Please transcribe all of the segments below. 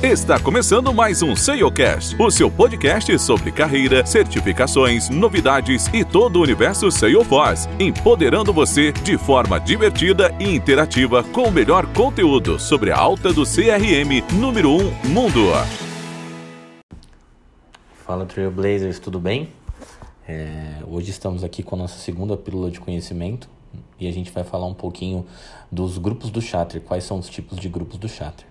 Está começando mais um SEOcast, o seu podcast sobre carreira, certificações, novidades e todo o universo Salesforce, empoderando você de forma divertida e interativa com o melhor conteúdo sobre a alta do CRM número 1 mundo. Fala Trailblazers, tudo bem? É, hoje estamos aqui com a nossa segunda pílula de conhecimento e a gente vai falar um pouquinho dos grupos do Chatter, quais são os tipos de grupos do Chatter.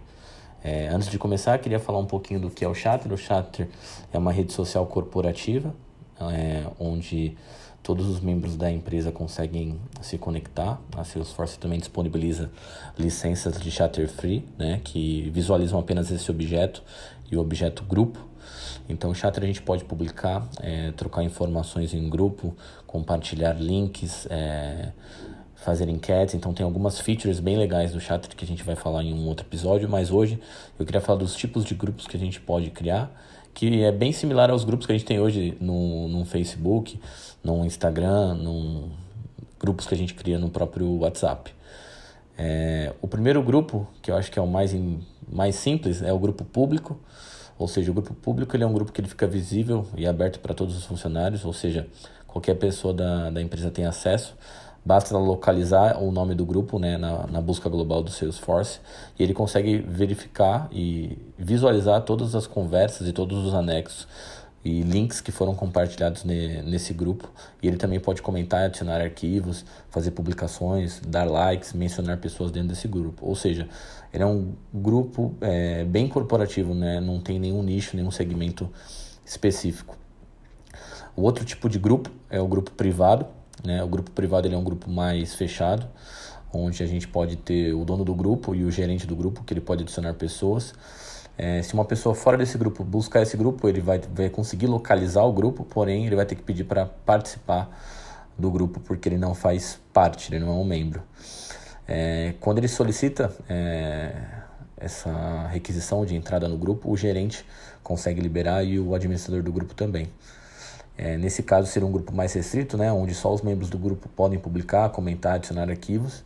É, antes de começar, queria falar um pouquinho do que é o Chatter. O Chatter é uma rede social corporativa, é, onde todos os membros da empresa conseguem se conectar. A Salesforce também disponibiliza licenças de Chatter Free, né, que visualizam apenas esse objeto e o objeto grupo. Então, o Chatter a gente pode publicar, é, trocar informações em grupo, compartilhar links, é, fazer enquetes, então tem algumas features bem legais do chat que a gente vai falar em um outro episódio, mas hoje eu queria falar dos tipos de grupos que a gente pode criar, que é bem similar aos grupos que a gente tem hoje no, no Facebook, no Instagram, no grupos que a gente cria no próprio WhatsApp. É, o primeiro grupo, que eu acho que é o mais, mais simples, é o grupo público, ou seja, o grupo público ele é um grupo que ele fica visível e aberto para todos os funcionários, ou seja, qualquer pessoa da, da empresa tem acesso. Basta localizar o nome do grupo né, na, na busca global do Salesforce e ele consegue verificar e visualizar todas as conversas e todos os anexos e links que foram compartilhados ne, nesse grupo. E ele também pode comentar, adicionar arquivos, fazer publicações, dar likes, mencionar pessoas dentro desse grupo. Ou seja, ele é um grupo é, bem corporativo, né? não tem nenhum nicho, nenhum segmento específico. O outro tipo de grupo é o grupo privado, né? O grupo privado ele é um grupo mais fechado, onde a gente pode ter o dono do grupo e o gerente do grupo, que ele pode adicionar pessoas. É, se uma pessoa fora desse grupo buscar esse grupo, ele vai, vai conseguir localizar o grupo, porém ele vai ter que pedir para participar do grupo porque ele não faz parte, ele não é um membro. É, quando ele solicita é, essa requisição de entrada no grupo, o gerente consegue liberar e o administrador do grupo também. É, nesse caso, seria um grupo mais restrito, né, onde só os membros do grupo podem publicar, comentar, adicionar arquivos.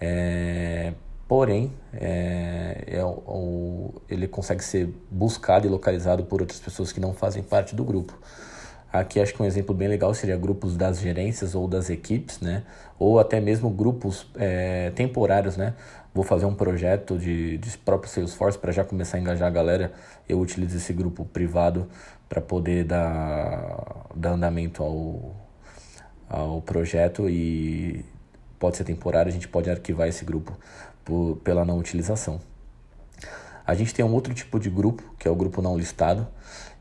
É, porém, é, é o, ele consegue ser buscado e localizado por outras pessoas que não fazem parte do grupo. Aqui acho que um exemplo bem legal seria grupos das gerências ou das equipes, né? Ou até mesmo grupos é, temporários, né? Vou fazer um projeto de, de próprio Salesforce para já começar a engajar a galera. Eu utilizo esse grupo privado para poder dar, dar andamento ao, ao projeto e pode ser temporário, a gente pode arquivar esse grupo por, pela não utilização. A gente tem um outro tipo de grupo, que é o grupo não listado.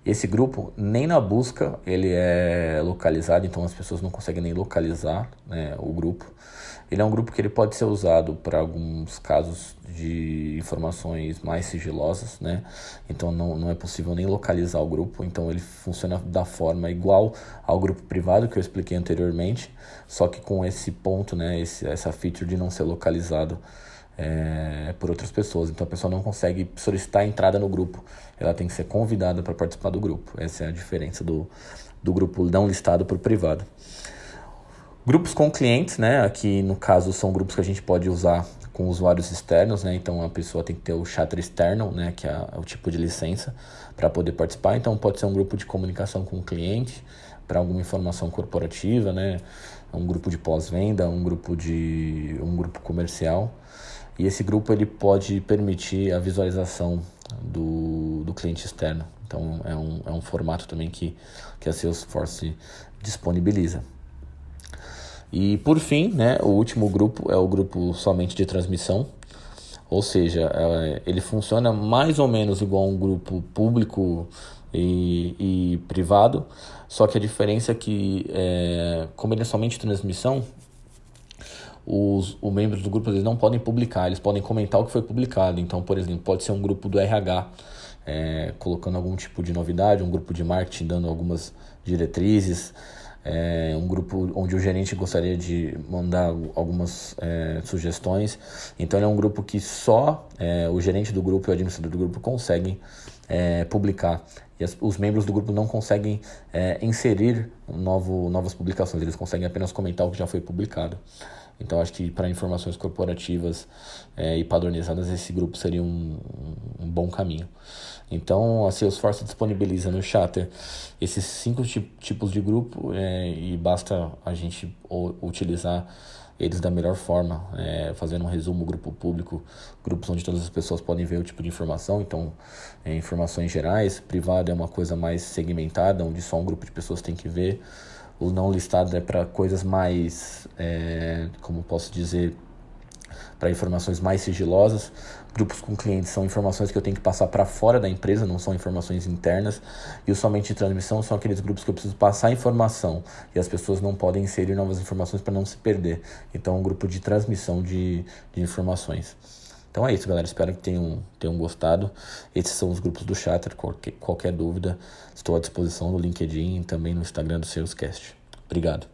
Esse grupo, nem na busca, ele é localizado, então as pessoas não conseguem nem localizar né, o grupo. Ele é um grupo que ele pode ser usado para alguns casos de informações mais sigilosas, né? Então não, não é possível nem localizar o grupo, então ele funciona da forma igual ao grupo privado que eu expliquei anteriormente, só que com esse ponto, né, esse, essa feature de não ser localizado é, por outras pessoas. Então a pessoa não consegue solicitar a entrada no grupo, ela tem que ser convidada para participar do grupo. Essa é a diferença do, do grupo não listado para o privado. Grupos com clientes, né? Aqui no caso são grupos que a gente pode usar com usuários externos, né? Então a pessoa tem que ter o chatter externo, né? Que é o tipo de licença para poder participar. Então pode ser um grupo de comunicação com o cliente para alguma informação corporativa, né? Um grupo de pós-venda, um grupo de um grupo comercial. E esse grupo ele pode permitir a visualização do, do cliente externo. Então é um, é um formato também que, que a Salesforce disponibiliza. E por fim, né, o último grupo é o grupo somente de transmissão, ou seja, é, ele funciona mais ou menos igual a um grupo público e, e privado, só que a diferença é que, é, como ele é somente transmissão, os, os membros do grupo eles não podem publicar, eles podem comentar o que foi publicado. Então, por exemplo, pode ser um grupo do RH é, colocando algum tipo de novidade, um grupo de marketing dando algumas diretrizes é, um grupo onde o gerente gostaria de mandar algumas é, sugestões. Então, ele é um grupo que só é, o gerente do grupo e o administrador do grupo conseguem é, publicar. E as, os membros do grupo não conseguem é, inserir novo, novas publicações, eles conseguem apenas comentar o que já foi publicado. Então acho que para informações corporativas é, e padronizadas esse grupo seria um, um bom caminho. Então a Salesforce disponibiliza no Chatter esses cinco tipos de grupo é, e basta a gente utilizar eles da melhor forma, é, fazendo um resumo grupo público, grupos onde todas as pessoas podem ver o tipo de informação, então é, informações gerais, privado é uma coisa mais segmentada, onde só um grupo de pessoas tem que ver, o não listado é para coisas mais, é, como posso dizer, para informações mais sigilosas. Grupos com clientes são informações que eu tenho que passar para fora da empresa, não são informações internas. E o somente de transmissão são aqueles grupos que eu preciso passar informação e as pessoas não podem inserir novas informações para não se perder. Então, é um grupo de transmissão de, de informações. Então é isso, galera. Espero que tenham, tenham gostado. Esses são os grupos do Chatter. Qualquer, qualquer dúvida, estou à disposição no LinkedIn e também no Instagram do Salescast. Obrigado.